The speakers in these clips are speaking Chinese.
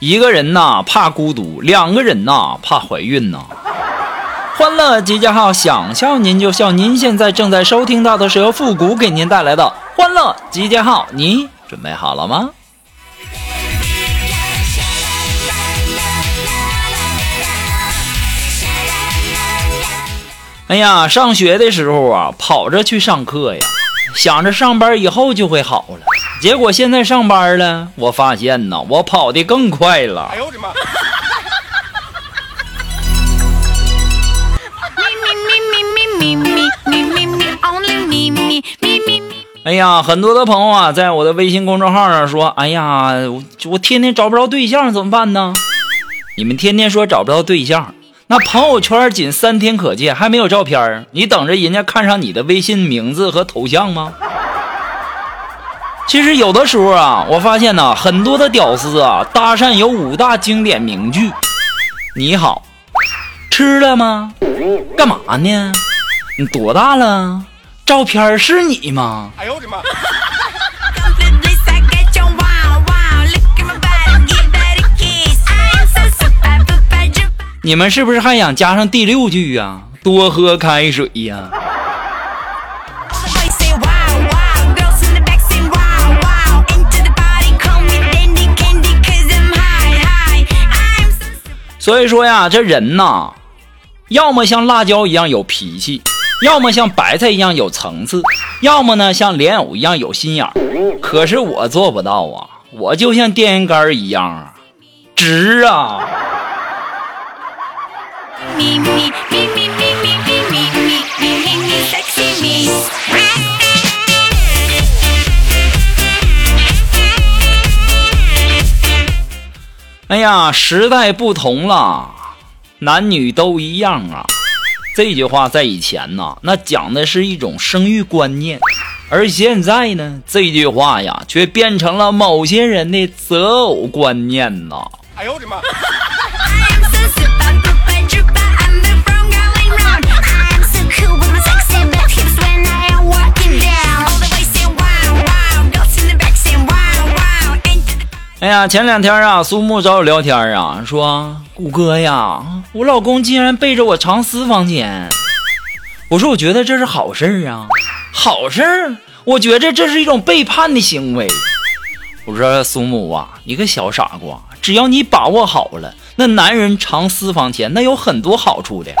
一个人呐怕孤独，两个人呐怕怀孕呐。欢乐集结号，想笑您就笑。您现在正在收听到的是由复古给您带来的欢乐集结号，你准备好了吗？哎呀，上学的时候啊，跑着去上课呀，想着上班以后就会好了。结果现在上班了，我发现呐，我跑得更快了。哎呦我的妈！哎呀，很多的朋友啊，在我的微信公众号上说：“哎呀，我我天天找不着对象，怎么办呢？”你们天天说找不着对象，那朋友圈仅三天可见，还没有照片你等着人家看上你的微信名字和头像吗？其实有的时候啊，我发现呢，很多的屌丝啊，搭讪有五大经典名句：你好，吃了吗？干嘛呢？你多大了？照片是你吗？哎呦我的妈！你们是不是还想加上第六句呀？多喝开水呀！所以说呀，这人呐，要么像辣椒一样有脾气，要么像白菜一样有层次，要么呢像莲藕一样有心眼儿。可是我做不到啊，我就像电线杆一样啊，直啊。咪咪咪咪咪哎呀，时代不同了，男女都一样啊。这句话在以前呢，那讲的是一种生育观念，而现在呢，这句话呀，却变成了某些人的择偶观念呐。哎呦我的妈！前两天啊，苏木找我聊天啊，说谷哥呀，我老公竟然背着我藏私房钱。我说，我觉得这是好事儿啊，好事儿。我觉着这是一种背叛的行为。我说，苏木啊，你个小傻瓜，只要你把握好了，那男人藏私房钱那有很多好处的。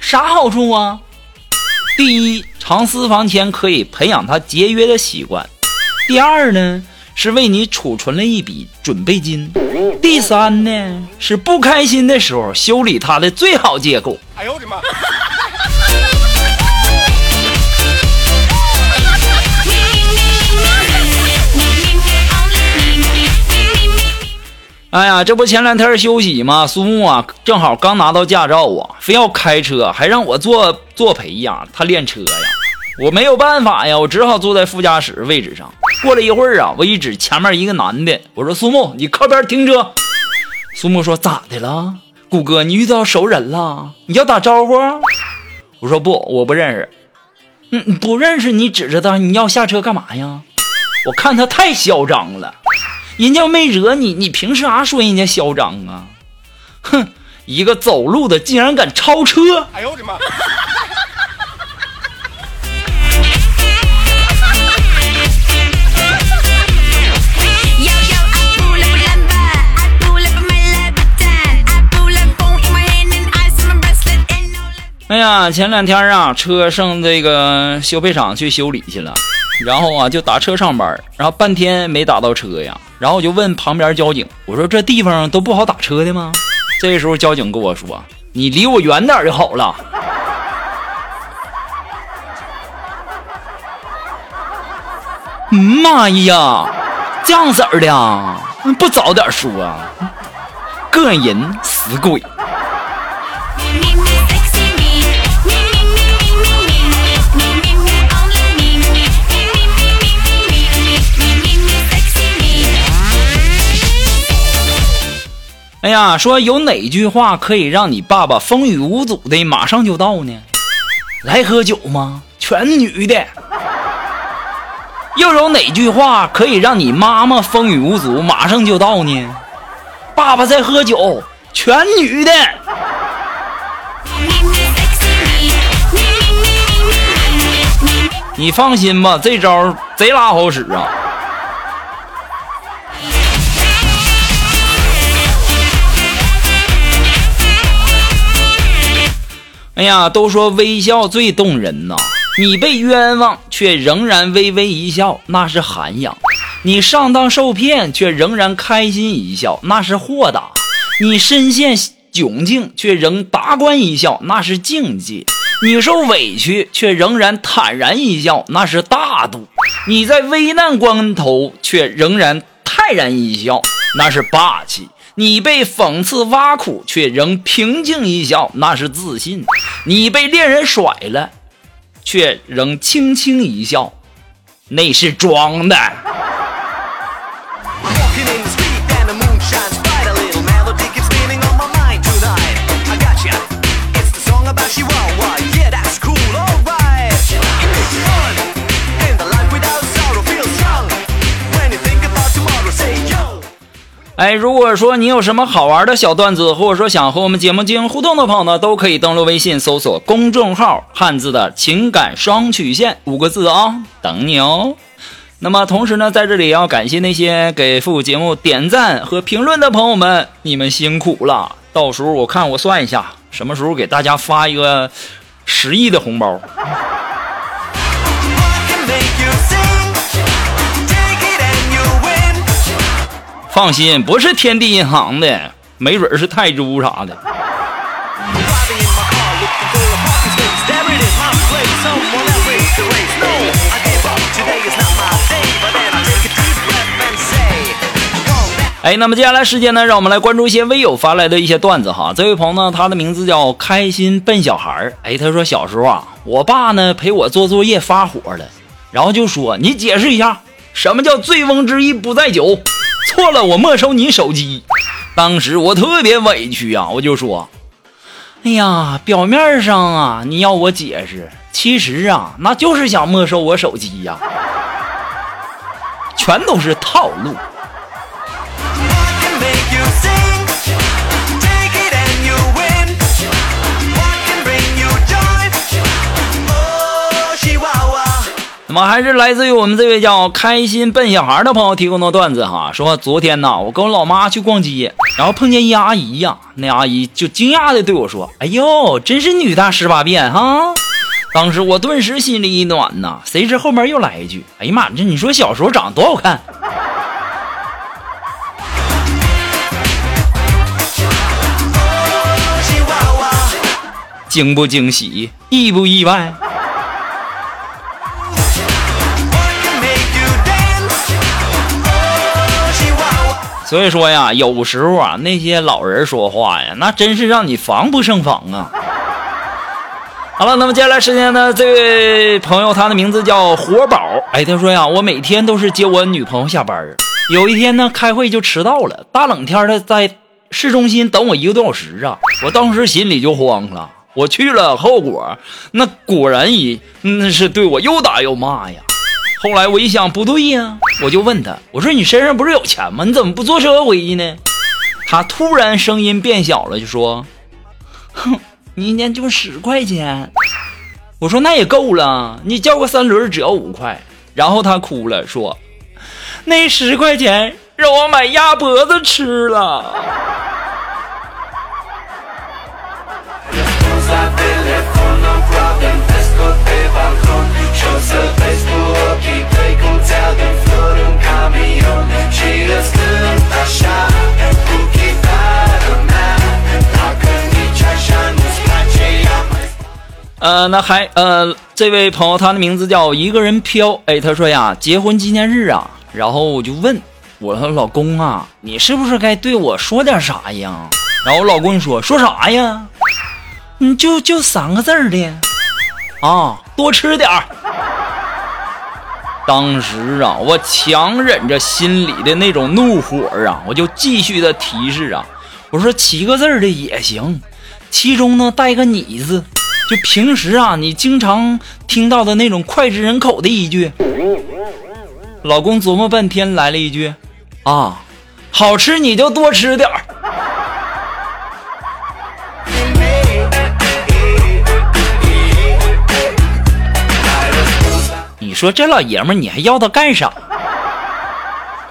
啥好处啊？第一，藏私房钱可以培养他节约的习惯。第二呢？是为你储存了一笔准备金。第三呢，是不开心的时候修理他的最好借口。哎呦我的妈！哎呀，这不前两天休息吗？苏木啊，正好刚拿到驾照啊，非要开车，还让我坐坐陪呀，他练车呀。我没有办法呀，我只好坐在副驾驶位置上。过了一会儿啊，我一指前面一个男的，我说：“苏木，你靠边停车。”苏木说：“咋的了？谷哥，你遇到熟人了？你要打招呼？”我说：“不，我不认识。”嗯，不认识你指着他，你要下车干嘛呀？我看他太嚣张了，人家没惹你，你凭啥说人家嚣张啊？哼，一个走路的竟然敢超车！哎呦我的妈！前两天啊，车上这个修配厂去修理去了，然后啊就打车上班，然后半天没打到车呀，然后我就问旁边交警，我说这地方都不好打车的吗？这时候交警跟我说，你离我远点就好了。妈呀，这样式儿的，不早点说，膈应人。死鬼！哎呀，说有哪句话可以让你爸爸风雨无阻的马上就到呢？来喝酒吗？全女的。又有哪句话可以让你妈妈风雨无阻马上就到呢？爸爸在喝酒，全女的。你放心吧，这招贼拉好使啊！哎呀，都说微笑最动人呐！你被冤枉却仍然微微一笑，那是涵养；你上当受骗却仍然开心一笑，那是豁达；你身陷窘境却仍达观一笑，那是境界；你受委屈却仍然坦然一笑，那是大度；你在危难关头却仍然泰然一笑，那是霸气。你被讽刺挖苦，却仍平静一笑，那是自信；你被恋人甩了，却仍轻轻一笑，那是装的。哎，如果说你有什么好玩的小段子，或者说想和我们节目进行互动的朋友呢，都可以登录微信搜索公众号“汉字的情感双曲线”五个字啊，等你哦。那么同时呢，在这里要感谢那些给复古节目点赞和评论的朋友们，你们辛苦了。到时候我看我算一下，什么时候给大家发一个十亿的红包。放心，不是天地银行的，没准是泰铢啥的。哎，那么接下来时间呢，让我们来关注一些微友发来的一些段子哈。这位朋友呢，他的名字叫开心笨小孩儿。哎，他说小时候啊，我爸呢陪我做作业发火了，然后就说：“你解释一下，什么叫醉翁之意不在酒？”错了，我没收你手机。当时我特别委屈呀，我就说：“哎呀，表面上啊，你要我解释，其实啊，那就是想没收我手机呀，全都是套路。”那么还是来自于我们这位叫开心笨小孩的朋友提供的段子哈，说昨天呢，我跟我老妈去逛街，然后碰见一阿姨呀，那阿姨就惊讶的对我说：“哎呦，真是女大十八变哈！”当时我顿时心里一暖呐，谁知后面又来一句：“哎呀妈，这你说小时候长得多好看，惊不惊喜，意不意外？”所以说呀，有时候啊，那些老人说话呀，那真是让你防不胜防啊。好了，那么接下来时间呢，这位朋友他的名字叫活宝，哎，他说呀，我每天都是接我女朋友下班，有一天呢，开会就迟到了，大冷天的在市中心等我一个多小时啊，我当时心里就慌了，我去了，后果那果然一那是对我又打又骂呀。后来我一想不对呀，我就问他，我说你身上不是有钱吗？你怎么不坐车回去呢？他突然声音变小了，就说：“哼，你一年就十块钱。”我说那也够了，你叫个三轮只要五块。然后他哭了，说：“那十块钱让我买鸭脖子吃了。”呃，那还呃，这位朋友他的名字叫一个人飘，哎，他说呀，结婚纪念日啊，然后我就问我说老公啊，你是不是该对我说点啥呀？然后我老公说说啥呀？你就就三个字的啊，多吃点儿。当时啊，我强忍着心里的那种怒火啊，我就继续的提示啊，我说七个字的也行，其中呢带个你字，就平时啊你经常听到的那种脍炙人口的一句。老公琢磨半天，来了一句：“啊，好吃你就多吃点儿。”说这老爷们，你还要他干啥？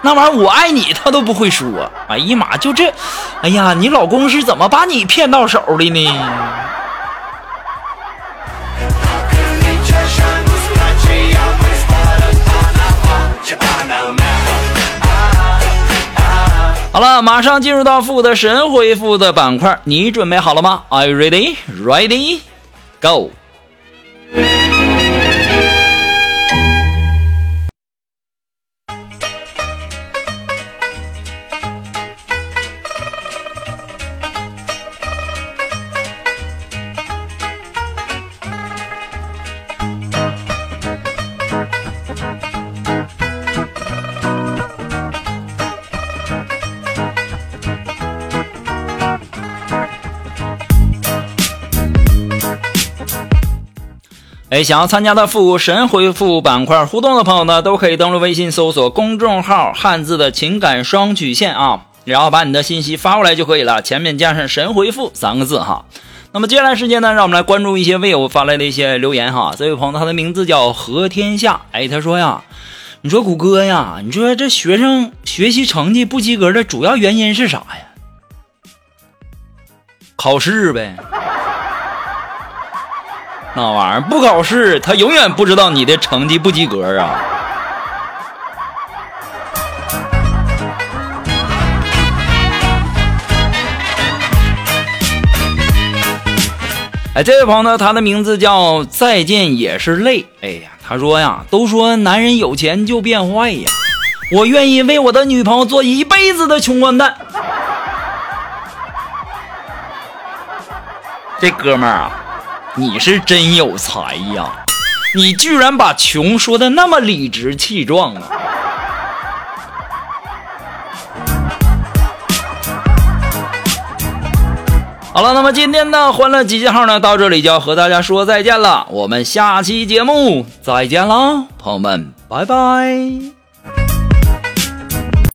那玩意儿我爱你，他都不会说。哎呀妈，就这，哎呀，你老公是怎么把你骗到手的呢？好了，马上进入到负的神回复的板块，你准备好了吗？Are you ready? Ready? Go! 想要参加的复古神回复板块互动的朋友呢，都可以登录微信搜索公众号“汉字的情感双曲线”啊，然后把你的信息发过来就可以了，前面加上“神回复”三个字哈。那么接下来时间呢，让我们来关注一些微友发来的一些留言哈。这位朋友他的名字叫何天下，哎，他说呀，你说谷歌呀，你说这学生学习成绩不及格的主要原因是啥呀？考试呗。那玩意儿不考试，他永远不知道你的成绩不及格啊！哎，这位朋友呢，他的名字叫再见也是泪。哎呀，他说呀，都说男人有钱就变坏呀，我愿意为我的女朋友做一辈子的穷光蛋。这哥们儿啊！你是真有才呀！你居然把穷说的那么理直气壮啊！好了，那么今天的欢乐集结号呢，到这里就要和大家说再见了。我们下期节目再见啦，朋友们，拜拜。